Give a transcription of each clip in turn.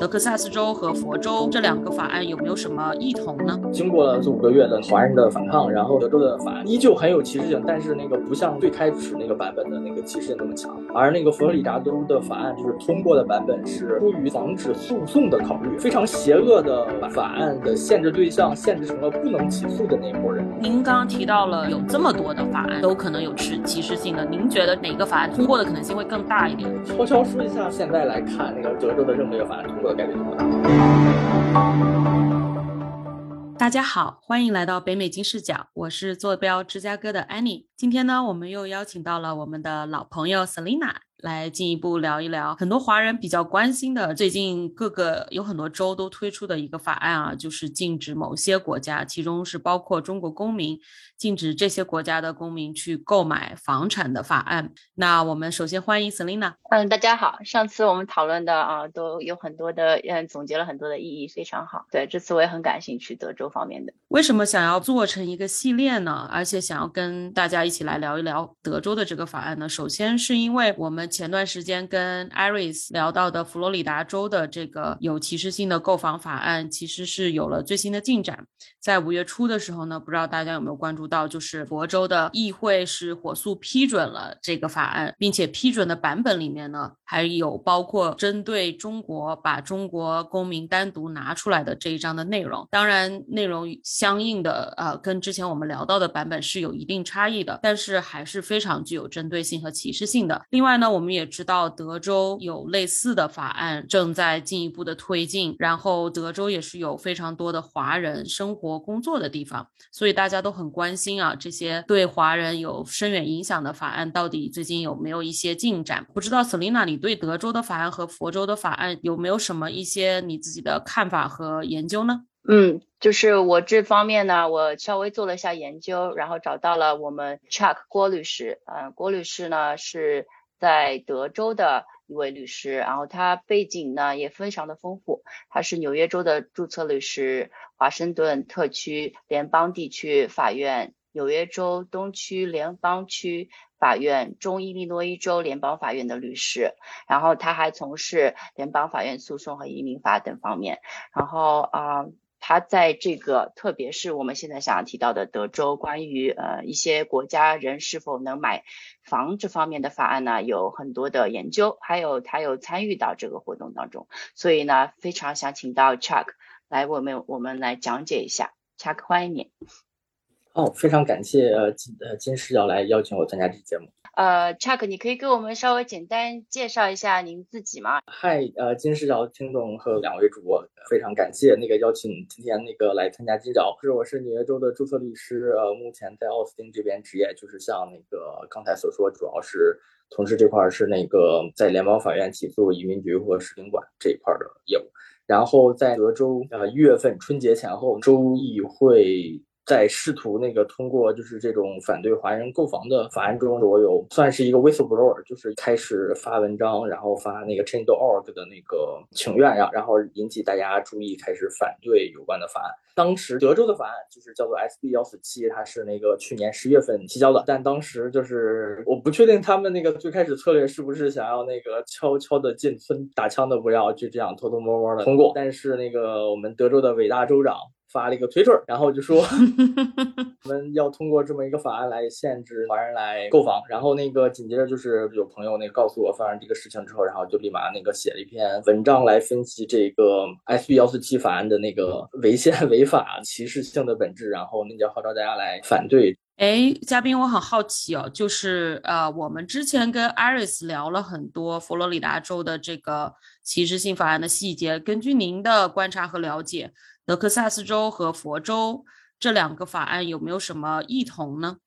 德克萨斯州和佛州这两个法案有没有什么异同呢？经过了这五个月的华人的反抗，然后德州的法案依旧很有歧视性，但是那个不像最开始那个版本的那个歧视性那么强。而那个佛罗里达州的法案就是通过的版本是出于防止诉讼的考虑，非常邪恶的法案的限制对象限制成了不能起诉的那一波人。您刚刚提到了有这么多的法案都可能有持歧视性的，您觉得哪个法案通过的可能性会更大一点？悄悄说一下，现在来看，那个德州的任何一个法案通过。概率不大。大家好，欢迎来到北美金视角，我是坐标芝加哥的 Annie。今天呢，我们又邀请到了我们的老朋友 Selina。来进一步聊一聊很多华人比较关心的，最近各个有很多州都推出的一个法案啊，就是禁止某些国家，其中是包括中国公民，禁止这些国家的公民去购买房产的法案。那我们首先欢迎 Selina。嗯，大家好，上次我们讨论的啊，都有很多的嗯，总结了很多的意义，非常好。对，这次我也很感兴趣德州方面的。为什么想要做成一个系列呢？而且想要跟大家一起来聊一聊德州的这个法案呢？首先是因为我们。前段时间跟 Iris 聊到的佛罗里达州的这个有歧视性的购房法案，其实是有了最新的进展。在五月初的时候呢，不知道大家有没有关注到，就是佛州的议会是火速批准了这个法案，并且批准的版本里面呢，还有包括针对中国把中国公民单独拿出来的这一章的内容。当然，内容相应的呃，跟之前我们聊到的版本是有一定差异的，但是还是非常具有针对性和歧视性的。另外呢，我们。也知道德州有类似的法案正在进一步的推进，然后德州也是有非常多的华人生活工作的地方，所以大家都很关心啊，这些对华人有深远影响的法案到底最近有没有一些进展？不知道 Selina，你对德州的法案和佛州的法案有没有什么一些你自己的看法和研究呢？嗯，就是我这方面呢，我稍微做了一下研究，然后找到了我们 Chuck 郭律师，嗯，郭律师呢是。在德州的一位律师，然后他背景呢也非常的丰富，他是纽约州的注册律师，华盛顿特区联邦地区法院、纽约州东区联邦区法院、中伊利诺伊州联邦法院的律师，然后他还从事联邦法院诉讼和移民法等方面，然后啊。他在这个，特别是我们现在想要提到的德州，关于呃一些国家人是否能买房这方面的法案呢，有很多的研究，还有他有参与到这个活动当中，所以呢，非常想请到 Chuck 来我们我们来讲解一下，Chuck 欢迎你。哦，非常感谢呃金呃金视角来邀请我参加这期节目。呃，Chuck，你可以给我们稍微简单介绍一下您自己吗？嗨，呃，金视角听众和两位主播，非常感谢那个邀请，今天那个来参加金角。是，我是纽约州的注册律师，呃，目前在奥斯汀这边职业，就是像那个刚才所说，主要是从事这块是那个在联邦法院起诉移民局或使领馆这一块的业务。然后在德州，呃，一月份春节前后，州议会。在试图那个通过就是这种反对华人购房的法案中，我有算是一个 whistleblower，就是开始发文章，然后发那个 Change.org 的那个请愿呀，然后引起大家注意，开始反对有关的法案。当时德州的法案就是叫做 SB 幺四七，它是那个去年十月份提交的，但当时就是我不确定他们那个最开始策略是不是想要那个悄悄的进村打枪的不要，就这样偷偷摸摸的通过。但是那个我们德州的伟大州长。发了一个推特，然后就说 我们要通过这么一个法案来限制华人来购房。然后那个紧接着就是有朋友那个告诉我发生这个事情之后，然后就立马那个写了一篇文章来分析这个 SB 幺四七法案的那个违宪违法歧视性的本质，然后那就号召大家来反对。哎，嘉宾，我很好奇哦，就是呃，我们之前跟 Iris 聊了很多佛罗里达州的这个歧视性法案的细节，根据您的观察和了解。德克萨斯州和佛州这两个法案有没有什么异同呢？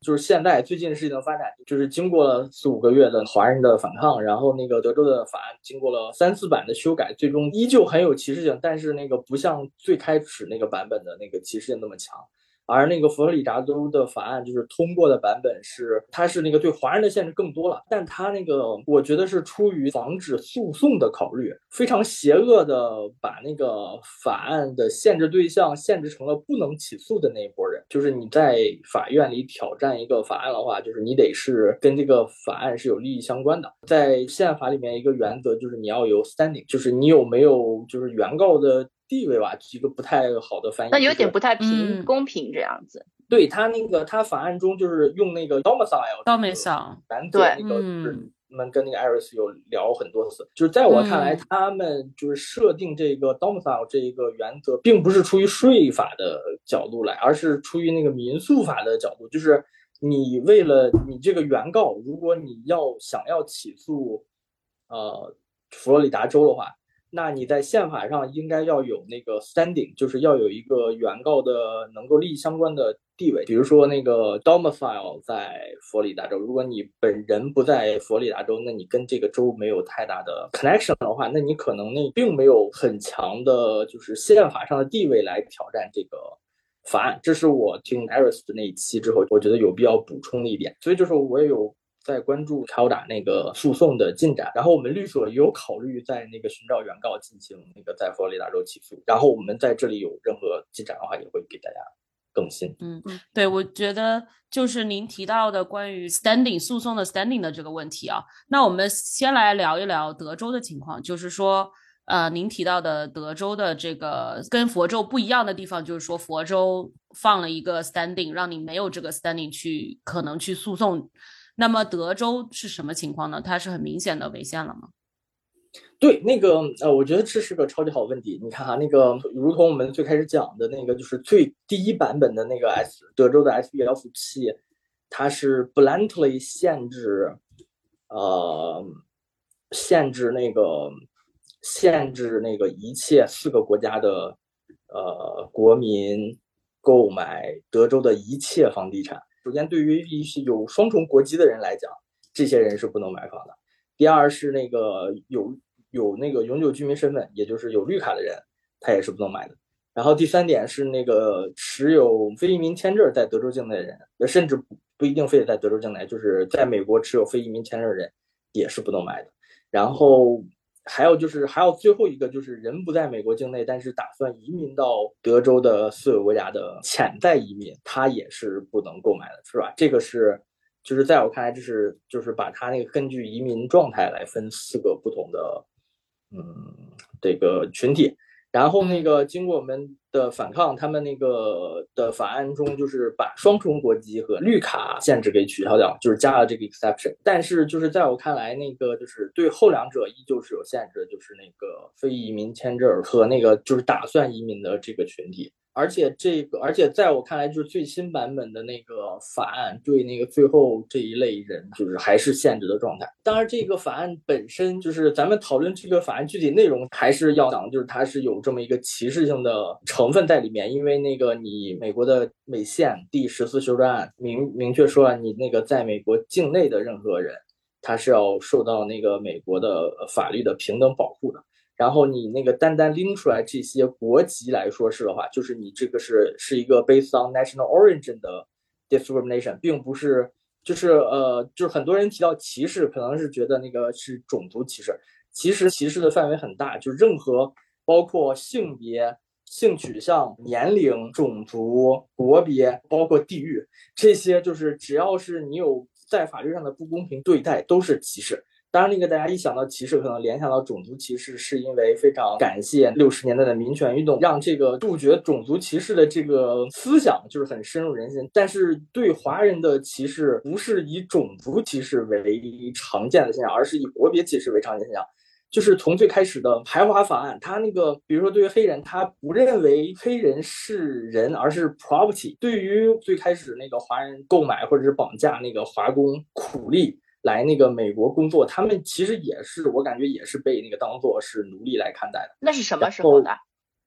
就是现在最近事情的发展，就是经过了四五个月的华人的反抗，然后那个德州的法案经过了三四版的修改，最终依旧很有歧视性，但是那个不像最开始那个版本的那个歧视性那么强。而那个佛罗里达州的法案就是通过的版本是，它是那个对华人的限制更多了，但它那个我觉得是出于防止诉讼的考虑，非常邪恶的把那个法案的限制对象限制成了不能起诉的那一波人，就是你在法院里挑战一个法案的话，就是你得是跟这个法案是有利益相关的。在宪法里面一个原则就是你要有 standing，就是你有没有就是原告的。地位吧，一个不太好的翻译，那有点不太平公平这样子。对他那个，他法案中就是用那个 domicile，domicile，对，那个我们跟那个 Iris 有聊很多次。就是在我看来，他们就是设定这个 domicile 这一个原则，并不是出于税法的角度来，而是出于那个民诉法的角度。就是你为了你这个原告，如果你要想要起诉，呃，佛罗里达州的话。那你在宪法上应该要有那个 standing，就是要有一个原告的能够利益相关的地位。比如说那个 domicile 在佛罗里达州，如果你本人不在佛罗里达州，那你跟这个州没有太大的 connection 的话，那你可能那并没有很强的，就是宪法上的地位来挑战这个法案。这是我听 Aris 的那一期之后，我觉得有必要补充的一点。所以就是我也有。在关注敲打那个诉讼的进展，然后我们律所有考虑在那个寻找原告进行那个在佛罗里达州起诉，然后我们在这里有任何进展的话，也会给大家更新。嗯嗯，对，我觉得就是您提到的关于 standing 诉讼的 standing 的这个问题啊，那我们先来聊一聊德州的情况，就是说，呃，您提到的德州的这个跟佛州不一样的地方，就是说佛州放了一个 standing，让你没有这个 standing 去可能去诉讼。那么德州是什么情况呢？它是很明显的违宪了吗？对，那个呃，我觉得这是个超级好问题。你看哈，那个如同我们最开始讲的那个，就是最第一版本的那个 S 德州的 SB 幺四七，它是 bluntly 限制，呃，限制那个限制那个一切四个国家的呃国民购买德州的一切房地产。首先，对于一些有双重国籍的人来讲，这些人是不能买房的。第二是那个有有那个永久居民身份，也就是有绿卡的人，他也是不能买的。然后第三点是那个持有非移民签证在德州境内的人，甚至不不一定非得在德州境内，就是在美国持有非移民签证的人也是不能买的。然后。还有就是，还有最后一个就是人不在美国境内，但是打算移民到德州的四个国家的潜在移民，他也是不能购买的，是吧？这个是，就是在我看来，这是就是把他那个根据移民状态来分四个不同的，嗯，这个群体。然后那个经过我们的反抗，他们那个的法案中就是把双重国籍和绿卡限制给取消掉，就是加了这个 exception。但是就是在我看来，那个就是对后两者依旧是有限制的，就是那个非移民签证和那个就是打算移民的这个群体。而且这个，而且在我看来，就是最新版本的那个法案对那个最后这一类人，就是还是限制的状态。当然，这个法案本身就是咱们讨论这个法案具体内容，还是要讲，就是它是有这么一个歧视性的成分在里面。因为那个你美国的美宪第十四修正案明明确说了，你那个在美国境内的任何人，他是要受到那个美国的法律的平等保护的。然后你那个单单拎出来这些国籍来说是的话，就是你这个是是一个 based on national origin 的 discrimination，并不是就是呃就是很多人提到歧视，可能是觉得那个是种族歧视，其实歧视的范围很大，就任何包括性别、性取向、年龄、种族、国别，包括地域，这些就是只要是你有在法律上的不公平对待，都是歧视。当然，那个大家一想到歧视，可能联想到种族歧视，是因为非常感谢六十年代的民权运动，让这个杜绝种族歧视的这个思想就是很深入人心。但是对华人的歧视，不是以种族歧视为常见的现象，而是以国别歧视为常见现象。就是从最开始的排华法案，他那个，比如说对于黑人，他不认为黑人是人，而是 property。对于最开始那个华人购买或者是绑架那个华工苦力。来那个美国工作，他们其实也是，我感觉也是被那个当做是奴隶来看待的。那是什么时候的？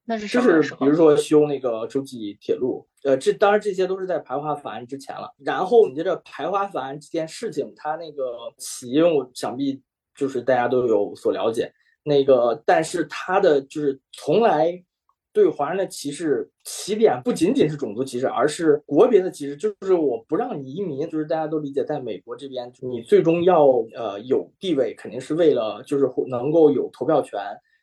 那是就是比如说修那个洲际铁路，呃，这当然这些都是在排华法案之前了。然后你觉得排华法案这件事情，它那个起因，我想必就是大家都有所了解。那个，但是他的就是从来对华人的歧视起点不仅仅是种族歧视，而是国别的歧视。就是我不让你移民，就是大家都理解，在美国这边，你最终要呃有地位，肯定是为了就是能够有投票权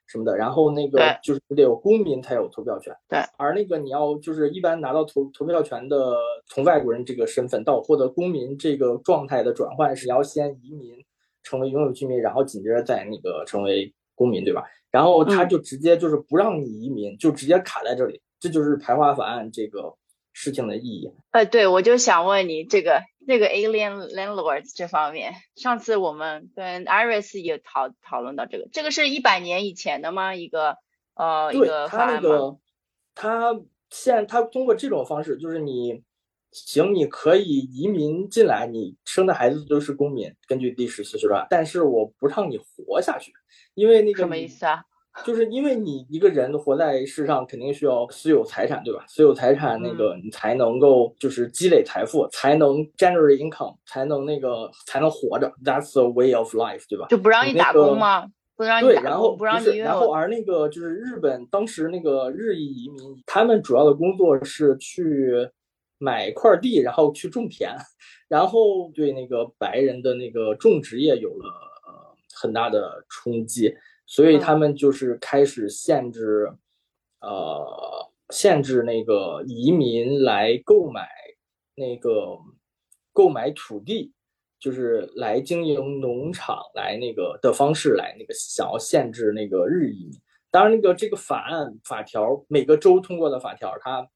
什么的。然后那个就是得有公民才有投票权。对。而那个你要就是一般拿到投投票权的，从外国人这个身份到获得公民这个状态的转换，是要先移民成为永久居民，然后紧接着再那个成为公民，对吧？然后他就直接就是不让你移民，就直接卡在这里，这就是排华法案这个事情的意义。呃，对，我就想问你这个这个 alien landlords 这方面，上次我们跟 Iris 也讨讨论到这个，这个是一百年以前的吗？一个呃一个法案吗？他现他通过这种方式，就是你行，你可以移民进来，你生的孩子都是公民，根据第十四条，但是我不让你活下去。因为那个什么意思啊？就是因为你一个人活在世上，肯定需要私有财产，对吧？私有财产那个你才能够就是积累财富，才能 generate income，才能那个才能活着。That's the way of life，对吧？就不让你打工吗？不让你打工，不让你。然后而那个就是日本当时那个日裔移民，他们主要的工作是去买块地，然后去种田，然后对那个白人的那个种植业有了呃。很大的冲击，所以他们就是开始限制，呃，限制那个移民来购买那个购买土地，就是来经营农场来那个的方式来那个想要限制那个日移民。当然，那个这个法案法条每个州通过的法条，它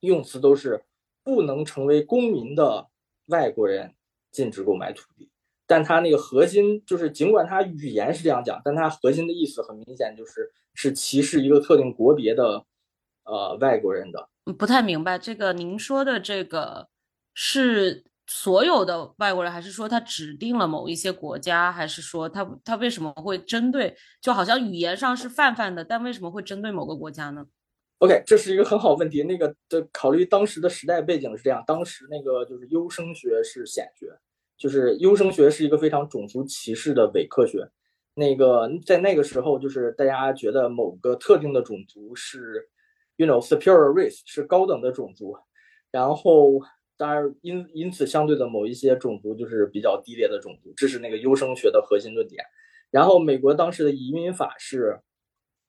用词都是不能成为公民的外国人禁止购买土地。但他那个核心就是，尽管他语言是这样讲，但他核心的意思很明显就是是歧视一个特定国别的，呃，外国人的。不太明白这个，您说的这个是所有的外国人，还是说他指定了某一些国家，还是说他他为什么会针对？就好像语言上是泛泛的，但为什么会针对某个国家呢？OK，这是一个很好问题。那个的考虑当时的时代背景是这样，当时那个就是优生学是显学。就是优生学是一个非常种族歧视的伪科学，那个在那个时候，就是大家觉得某个特定的种族是，you know superior race 是高等的种族，然后当然因因此相对的某一些种族就是比较低劣的种族，这是那个优生学的核心论点。然后美国当时的移民法是，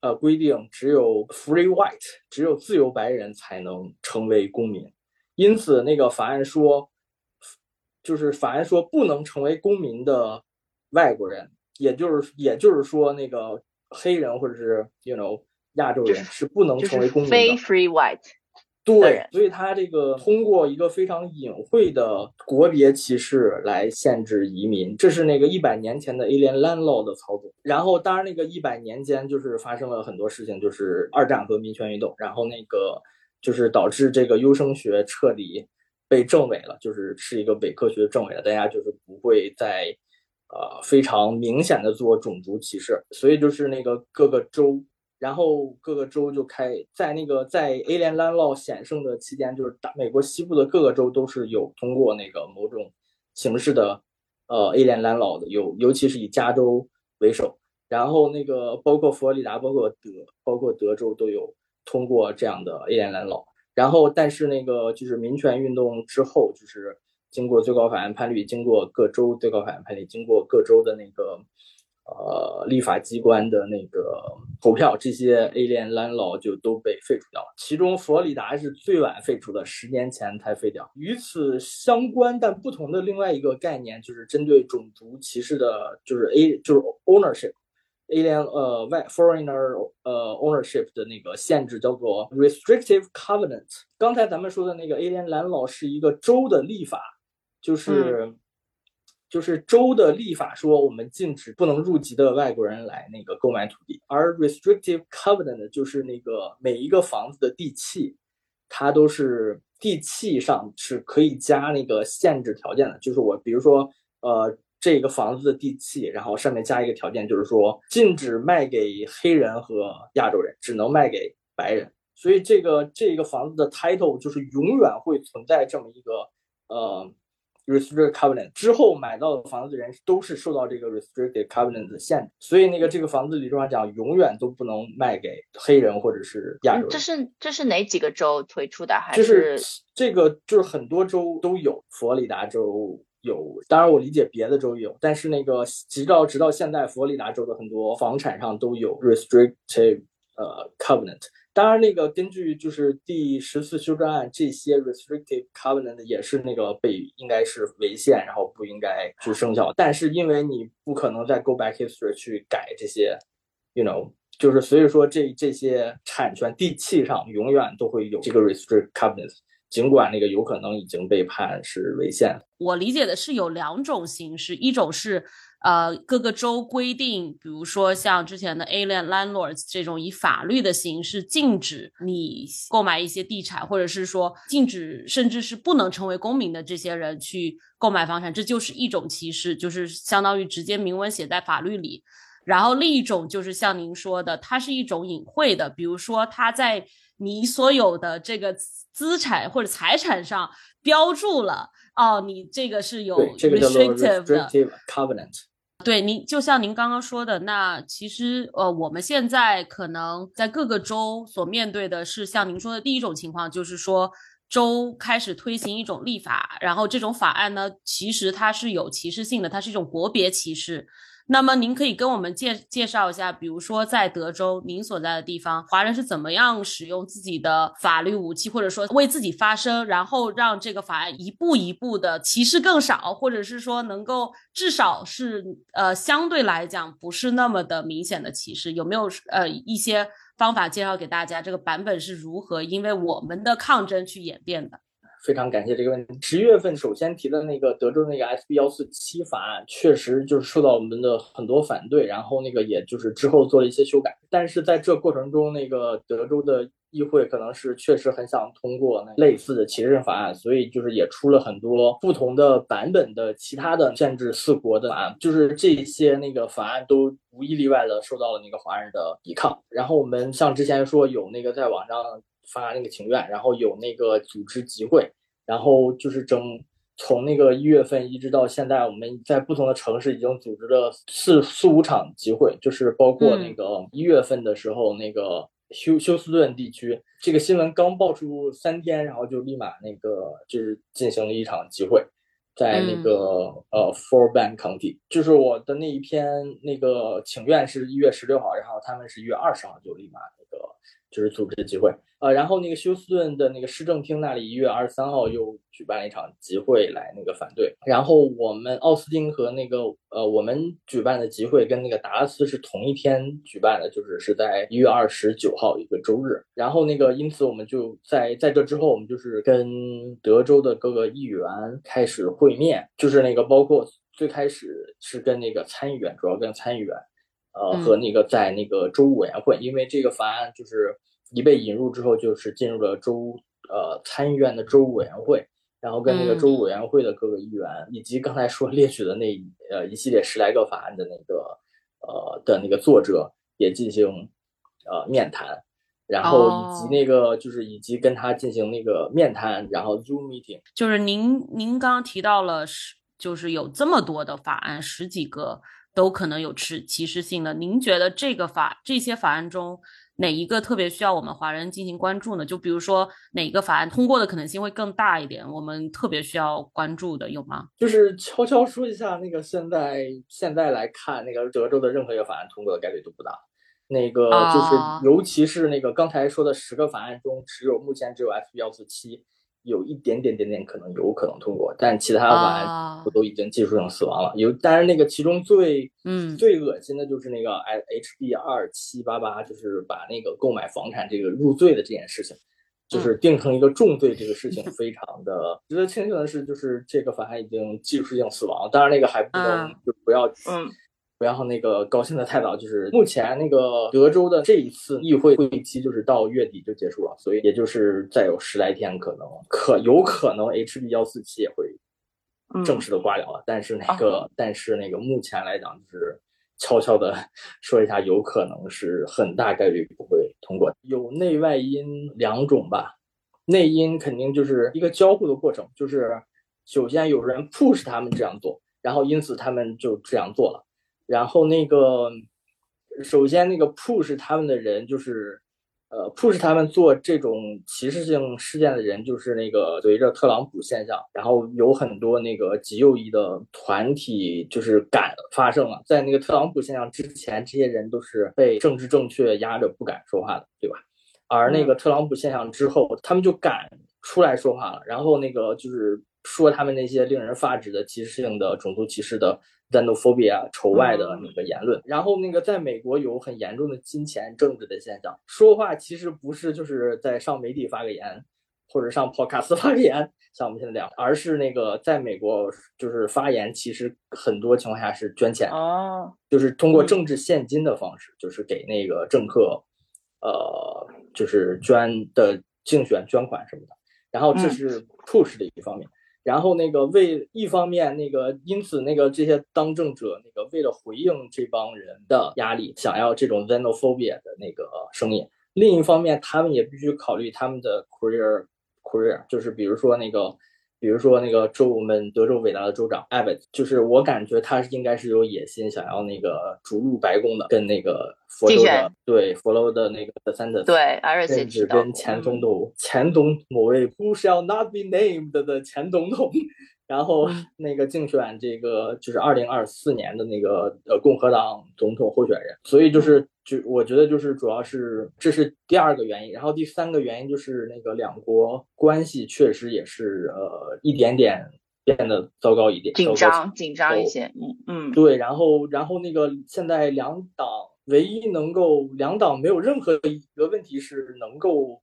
呃规定只有 free white 只有自由白人才能成为公民，因此那个法案说。就是法案说不能成为公民的外国人，也就是也就是说那个黑人或者是 you know 亚洲人是不能成为公民的。非 free white。对，所以他这个通过一个非常隐晦的国别歧视来限制移民，这是那个一百年前的 Alien Land Law 的操作。然后当然那个一百年间就是发生了很多事情，就是二战和民权运动，然后那个就是导致这个优生学彻底。被证伪了，就是是一个伪科学证伪了，大家就是不会再，呃，非常明显的做种族歧视，所以就是那个各个州，然后各个州就开在那个在 Alien Land Law 显盛的期间，就是大美国西部的各个州都是有通过那个某种形式的，呃，Alien Land Law 的，有尤其是以加州为首，然后那个包括佛罗里达、包括德、包括德州都有通过这样的 Alien Land Law。然后，但是那个就是民权运动之后，就是经过最高法院判例，经过各州最高法院判例，经过各州的那个呃立法机关的那个投票，这些 Alien Land Law 就都被废除掉了。其中佛罗里达是最晚废除的，十年前才废掉。与此相关但不同的另外一个概念，就是针对种族歧视的，就是 A 就是 ownership。Alien 呃外 foreigner 呃 ownership 的那个限制叫做 restrictive covenant。刚才咱们说的那个 Alien landau 是一个州的立法，就是就是州的立法说我们禁止不能入籍的外国人来那个购买土地，而 restrictive covenant 就是那个每一个房子的地契，它都是地契上是可以加那个限制条件的，就是我比如说呃。这个房子的地契，然后上面加一个条件，就是说禁止卖给黑人和亚洲人，只能卖给白人。所以这个这个房子的 title 就是永远会存在这么一个呃 restricted covenant 之后买到的房子的人都是受到这个 restricted covenant 的限制，所以那个这个房子理论上讲永远都不能卖给黑人或者是亚洲人。这是这是哪几个州推出的？还是这个就是很多州都有，佛罗里达州有，当然我理解别的州有，但是那个直到直到现在，佛罗里达州的很多房产上都有 restricted 呃 covenant。当然，那个根据就是第十次修正案，这些 restrictive covenant 也是那个被应该是违宪，然后不应该去生效。但是因为你不可能再 go back history 去改这些，you know，就是所以说这这些产权地契上永远都会有这个 restrictive covenant，尽管那个有可能已经被判是违宪。我理解的是有两种形式，一种是。呃，各个州规定，比如说像之前的 Alien Landlords 这种以法律的形式禁止你购买一些地产，或者是说禁止甚至是不能成为公民的这些人去购买房产，这就是一种歧视，就是相当于直接明文写在法律里。然后另一种就是像您说的，它是一种隐晦的，比如说它在你所有的这个资产或者财产上标注了，哦，你这个是有 restrictive 的 covenant。对您，就像您刚刚说的，那其实呃，我们现在可能在各个州所面对的是像您说的第一种情况，就是说州开始推行一种立法，然后这种法案呢，其实它是有歧视性的，它是一种国别歧视。那么您可以跟我们介介绍一下，比如说在德州您所在的地方，华人是怎么样使用自己的法律武器，或者说为自己发声，然后让这个法案一步一步的歧视更少，或者是说能够至少是呃相对来讲不是那么的明显的歧视，有没有呃一些方法介绍给大家？这个版本是如何因为我们的抗争去演变的？非常感谢这个问题。十月份首先提的那个德州那个 SB 幺四七法案，确实就是受到我们的很多反对，然后那个也就是之后做了一些修改。但是在这过程中，那个德州的议会可能是确实很想通过类似的歧视法案，所以就是也出了很多不同的版本的其他的限制四国的法案。就是这些那个法案都无一例外的受到了那个华人的抵抗。然后我们像之前说有那个在网上。发那个请愿，然后有那个组织集会，然后就是整从那个一月份一直到现在，我们在不同的城市已经组织了四四五场集会，就是包括那个一月份的时候，那个休休斯顿地区这个新闻刚爆出三天，然后就立马那个就是进行了一场集会，在那个呃 Four b a n County，就是我的那一篇那个请愿是一月十六号，然后他们是一月二十号就立马那个就是组织集会。呃，然后那个休斯顿的那个市政厅那里一月二十三号又举办了一场集会来那个反对。然后我们奥斯汀和那个呃我们举办的集会跟那个达拉斯是同一天举办的，就是是在一月二十九号一个周日。然后那个因此我们就在在这之后，我们就是跟德州的各个议员开始会面，就是那个包括最开始是跟那个参议员，主要跟参议员，呃和那个在那个州委员会，因为这个法案就是。一被引入之后，就是进入了州呃参议院的州委员会，然后跟那个州委员会的各个议员，以及刚才说列举的那呃一系列十来个法案的那个呃的那个作者也进行呃面谈，然后以及那个就是以及跟他进行那个面谈，然后 Zoom meeting。就是您您刚刚提到了十就是有这么多的法案，十几个都可能有持歧视性的，您觉得这个法这些法案中？哪一个特别需要我们华人进行关注呢？就比如说哪个法案通过的可能性会更大一点，我们特别需要关注的有吗？就是悄悄说一下，那个现在现在来看，那个德州的任何一个法案通过的概率都不大。那个就是尤其是那个刚才说的十个法案中，只有目前只有 F 幺四七。有一点点点点可能有可能通过，但其他的法案不都已经技术性死亡了。有，但是那个其中最嗯最恶心的就是那个 H B 二七八八，就是把那个购买房产这个入罪的这件事情，就是定成一个重罪，这个事情非常的值得庆幸的是，就是这个法案已经技术性死亡。当然那个还不能就不要嗯。然后那个高兴的太早，就是目前那个德州的这一次议会会期就是到月底就结束了，所以也就是再有十来天，可能可有可能 HB 幺四七也会正式的挂掉了。但是那个但是那个目前来讲，就是悄悄的 说一下，有可能是很大概率不会通过。有内外因两种吧，内因肯定就是一个交互的过程，就是首先有人 push 他们这样做，然后因此他们就这样做了。然后那个首先那个 push 他们的人就是。呃，push 他们做这种歧视性事件的人，就是那个随着特朗普现象，然后有很多那个极右翼的团体就是敢发声了。在那个特朗普现象之前，这些人都是被政治正确压着不敢说话的，对吧？而那个特朗普现象之后，他们就敢出来说话了，然后那个就是说他们那些令人发指的歧视性的种族歧视的。Xenophobia 仇外的那个言论，然后那个在美国有很严重的金钱政治的现象，说话其实不是就是在上媒体发个言，或者上 podcast 发个言，像我们现在这样，而是那个在美国就是发言，其实很多情况下是捐钱，啊，就是通过政治现金的方式，就是给那个政客，呃，就是捐的竞选捐款什么的，然后这是 push 的一方面。然后那个为一方面那个因此那个这些当政者那个为了回应这帮人的压力，想要这种 xenophobia 的那个声音，另一方面他们也必须考虑他们的 career career，就是比如说那个。比如说那个州，我们德州伟大的州长 Abbott，就是我感觉他是应该是有野心，想要那个逐入白宫的，跟那个佛州的对佛州的那个 Sanders，对，甚至跟前总统前总某位 Who shall not be named 的前总统。然后那个竞选这个就是二零二四年的那个呃共和党总统候选人，所以就是就我觉得就是主要是这是第二个原因，然后第三个原因就是那个两国关系确实也是呃一点点变得糟糕一点，紧张紧张一些，嗯嗯，对，然后然后那个现在两党唯一能够两党没有任何一个问题是能够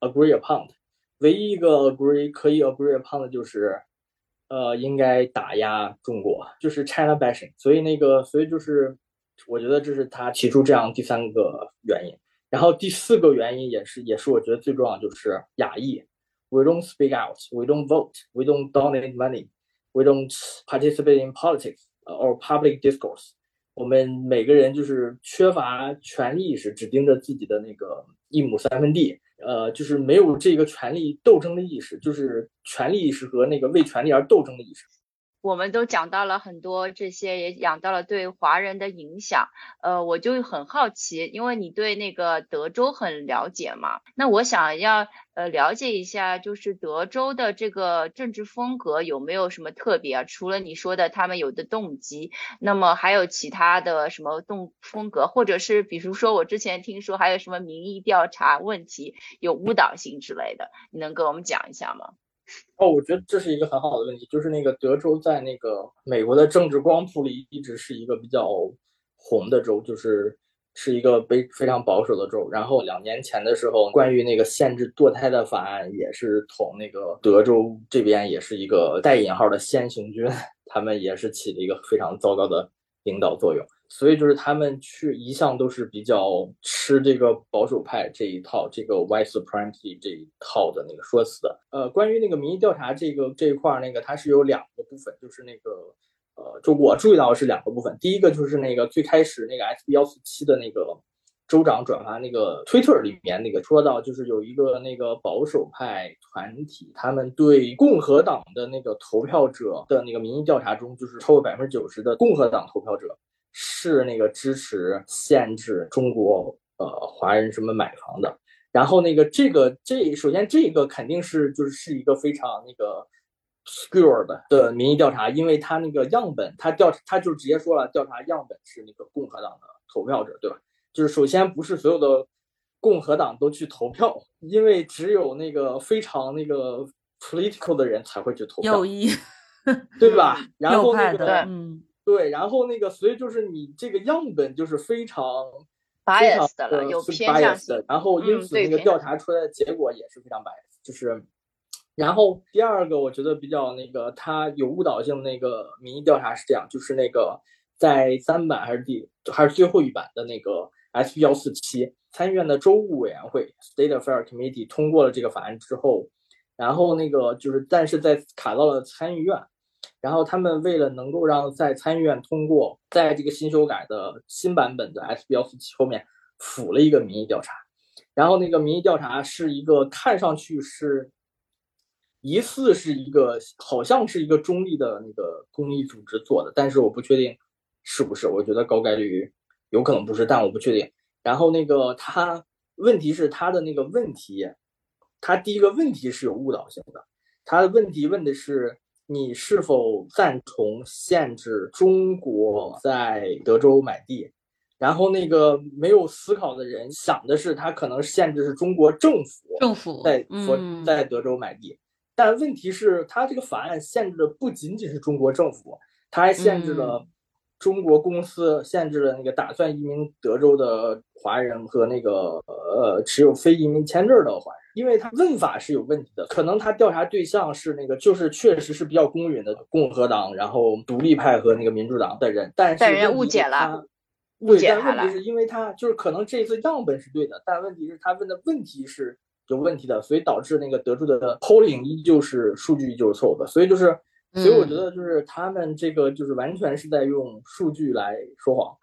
agree upon 的，唯一一个 agree 可以 agree upon 的就是。呃，应该打压中国，就是 China bashing，所以那个，所以就是，我觉得这是他提出这样第三个原因。然后第四个原因也是，也是我觉得最重要，就是亚裔，We don't speak out, we don't vote, we don't donate money, we don't participate in politics or public discourse。我们每个人就是缺乏权利意识，只盯着自己的那个一亩三分地。呃，就是没有这个权利斗争的意识，就是权利意识和那个为权利而斗争的意识。我们都讲到了很多这些，也讲到了对华人的影响。呃，我就很好奇，因为你对那个德州很了解嘛，那我想要呃了解一下，就是德州的这个政治风格有没有什么特别啊？除了你说的他们有的动机，那么还有其他的什么动风格，或者是比如说我之前听说还有什么民意调查问题有误导性之类的，你能跟我们讲一下吗？哦，我觉得这是一个很好的问题，就是那个德州在那个美国的政治光谱里一直是一个比较红的州，就是是一个非非常保守的州。然后两年前的时候，关于那个限制堕胎的法案也是从那个德州这边也是一个带引号的先行军，他们也是起了一个非常糟糕的领导作用。所以就是他们去一向都是比较吃这个保守派这一套，这个 white supremacy 这一套的那个说辞的。呃，关于那个民意调查这个这一块儿，那个它是有两个部分，就是那个呃，就我注意到是两个部分。第一个就是那个最开始那个 S B 幺四七的那个州长转发那个 Twitter 里面那个说到，就是有一个那个保守派团体，他们对共和党的那个投票者的那个民意调查中，就是超过百分之九十的共和党投票者。是那个支持限制中国呃华人什么买房的，然后那个这个这首先这个肯定是就是是一个非常那个 skewed 的民意调查，因为他那个样本他调他就直接说了调查样本是那个共和党的投票者，对吧？就是首先不是所有的共和党都去投票，因为只有那个非常那个 political 的人才会去投票，右翼，对吧？然后那个嗯。对，然后那个，所以就是你这个样本就是非常 bias 的了，有偏向的，然后因此那个调查出来的结果也是非常 bias，就是，然后第二个我觉得比较那个它有误导性的那个民意调查是这样，就是那个在三版还是第还是最后一版的那个 S 幺四七参议院的州务委员会 State Affairs Committee 通过了这个法案之后，然后那个就是但是在卡到了参议院。然后他们为了能够让在参议院通过，在这个新修改的新版本的 S B 幺四七后面附了一个民意调查，然后那个民意调查是一个看上去是疑似是一个好像是一个中立的那个公益组织做的，但是我不确定是不是，我觉得高概率有可能不是，但我不确定。然后那个他问题是他的那个问题，他第一个问题是有误导性的，他的问题问的是你是否赞同限制中国在德州买地。然后那个没有思考的人想的是，他可能限制是中国政府政府在佛在德州买地，但问题是，他这个法案限制的不仅仅是中国政府，他还限制了中国公司，限制了那个打算移民德州的华人和那个呃持有非移民签证的华人，因为他问法是有问题的，可能他调查对象是那个就是确实是比较公允的共和党，然后独立派和那个民主党的人，但是但人家误解了。对，但问题是因为他就是可能这次样本是对的，但问题是他问的问题是有问题的，所以导致那个得出的 polling 依旧是数据依旧是错误的，所以就是，所以我觉得就是他们这个就是完全是在用数据来说谎。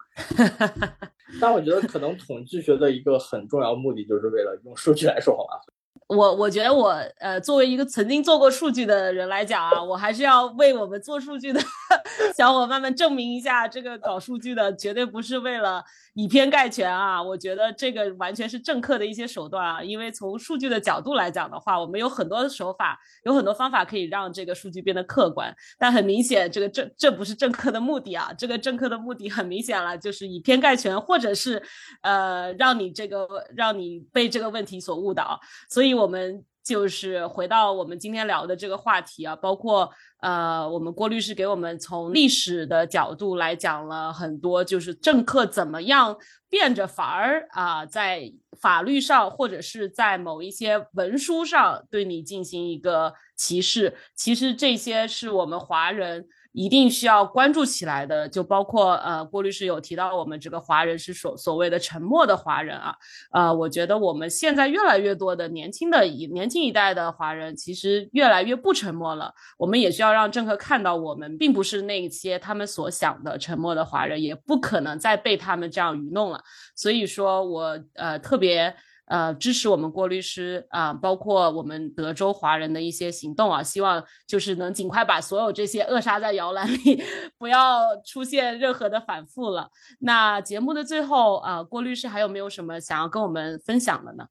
但我觉得可能统计学的一个很重要目的就是为了用数据来说谎啊。我我觉得我呃，作为一个曾经做过数据的人来讲啊，我还是要为我们做数据的 小伙伴们证明一下，这个搞数据的绝对不是为了。以偏概全啊！我觉得这个完全是政客的一些手段啊。因为从数据的角度来讲的话，我们有很多的手法，有很多方法可以让这个数据变得客观。但很明显，这个政这不是政客的目的啊！这个政客的目的很明显了，就是以偏概全，或者是呃让你这个让你被这个问题所误导。所以我们就是回到我们今天聊的这个话题啊，包括。呃，我们郭律师给我们从历史的角度来讲了很多，就是政客怎么样变着法儿啊，在法律上或者是在某一些文书上对你进行一个歧视。其实这些是我们华人。一定需要关注起来的，就包括呃，郭律师有提到我们这个华人是所所谓的沉默的华人啊，呃，我觉得我们现在越来越多的年轻的一年轻一代的华人，其实越来越不沉默了。我们也需要让政客看到，我们并不是那些他们所想的沉默的华人，也不可能再被他们这样愚弄了。所以说我呃特别。呃，支持我们郭律师啊，包括我们德州华人的一些行动啊，希望就是能尽快把所有这些扼杀在摇篮里，不要出现任何的反复了。那节目的最后啊，郭律师还有没有什么想要跟我们分享的呢？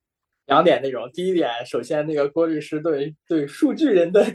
两点内容，第一点，首先那个郭律师对对数据人的。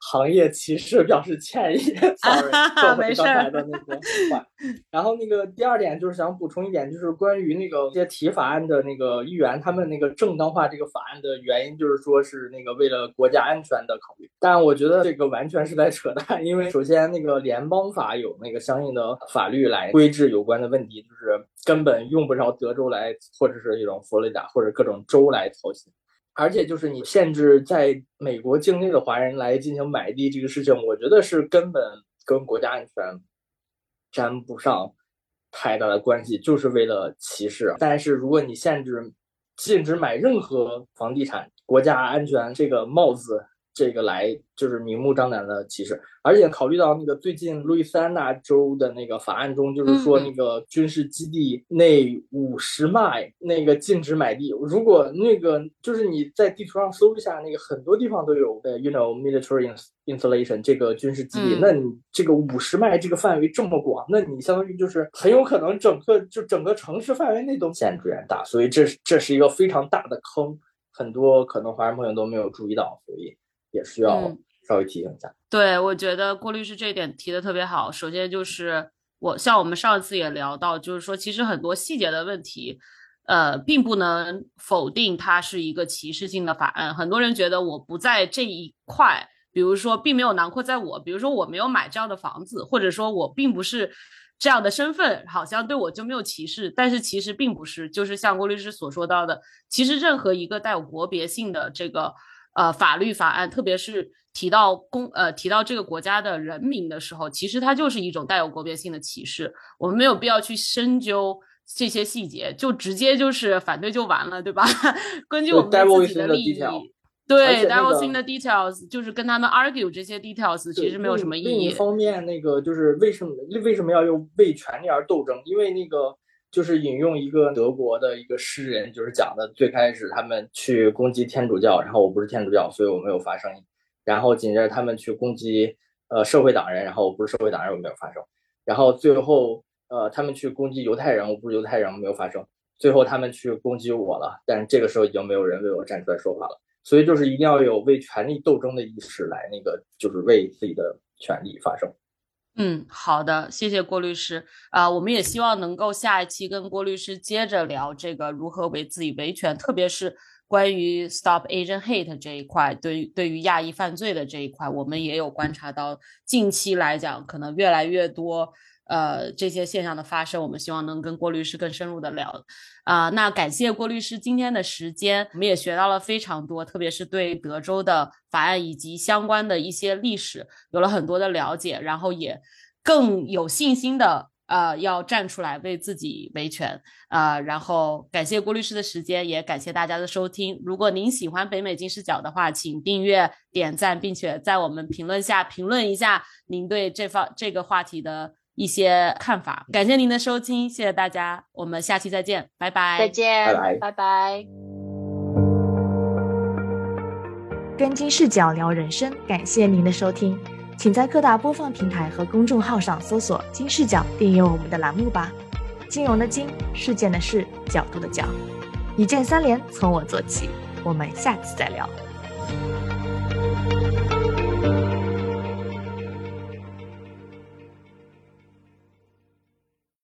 行业歧视表示歉意，sorry，后悔刚才的那个话。然后那个第二点就是想补充一点，就是关于那个些提法案的那个议员，他们那个正当化这个法案的原因，就是说是那个为了国家安全的考虑。但我觉得这个完全是在扯淡，因为首先那个联邦法有那个相应的法律来规制有关的问题，就是根本用不着德州来，或者是一种佛罗里达或者各种州来操心。而且就是你限制在美国境内的华人来进行买地这个事情，我觉得是根本跟国家安全沾不上太大的关系，就是为了歧视。但是如果你限制禁止买任何房地产，国家安全这个帽子。这个来就是明目张胆的歧视，而且考虑到那个最近路易斯安那州的那个法案中，就是说那个军事基地内五十迈那个禁止买地。如果那个就是你在地图上搜一下，那个很多地方都有呃，you know military installation 这个军事基地，那你这个五十迈这个范围这么广，那你相当于就是很有可能整个就整个城市范围内都限制大，所以这这是一个非常大的坑，很多可能华人朋友都没有注意到，所以。也需要稍微提醒一下。对，我觉得郭律师这一点提的特别好。首先就是我像我们上一次也聊到，就是说其实很多细节的问题，呃，并不能否定它是一个歧视性的法案。很多人觉得我不在这一块，比如说并没有囊括在我，比如说我没有买这样的房子，或者说我并不是这样的身份，好像对我就没有歧视。但是其实并不是，就是像郭律师所说到的，其实任何一个带有国别性的这个。呃，法律法案，特别是提到公呃提到这个国家的人民的时候，其实它就是一种带有国别性的歧视。我们没有必要去深究这些细节，就直接就是反对就完了，对吧？根据我们自己的利益，对 d i v e r s in the details，就是跟他们 argue 这些 details，其实没有什么意义。另一方面，那个就是为什么为什么要用为权利而斗争？因为那个。就是引用一个德国的一个诗人，就是讲的最开始他们去攻击天主教，然后我不是天主教，所以我没有发声音。然后紧接着他们去攻击呃社会党人，然后我不是社会党人，我没有发声，然后最后呃他们去攻击犹太人，我不是犹太人，我没有发声，最后他们去攻击我了，但是这个时候已经没有人为我站出来说话了，所以就是一定要有为权力斗争的意识来那个就是为自己的权利发声。嗯，好的，谢谢郭律师啊，我们也希望能够下一期跟郭律师接着聊这个如何为自己维权，特别是关于 Stop Asian Hate 这一块，对于对于亚裔犯罪的这一块，我们也有观察到，近期来讲，可能越来越多。呃，这些现象的发生，我们希望能跟郭律师更深入的聊。啊，那感谢郭律师今天的时间，我们也学到了非常多，特别是对德州的法案以及相关的一些历史有了很多的了解，然后也更有信心的呃要站出来为自己维权。啊，然后感谢郭律师的时间，也感谢大家的收听。如果您喜欢北美金视角的话，请订阅、点赞，并且在我们评论下评论一下您对这方这个话题的。一些看法，感谢您的收听，谢谢大家，我们下期再见，拜拜，再见，拜拜，拜拜。跟金视角聊人生，感谢您的收听，请在各大播放平台和公众号上搜索“金视角”，订阅我们的栏目吧。金融的金，事件的事，角度的角，一键三连，从我做起。我们下次再聊。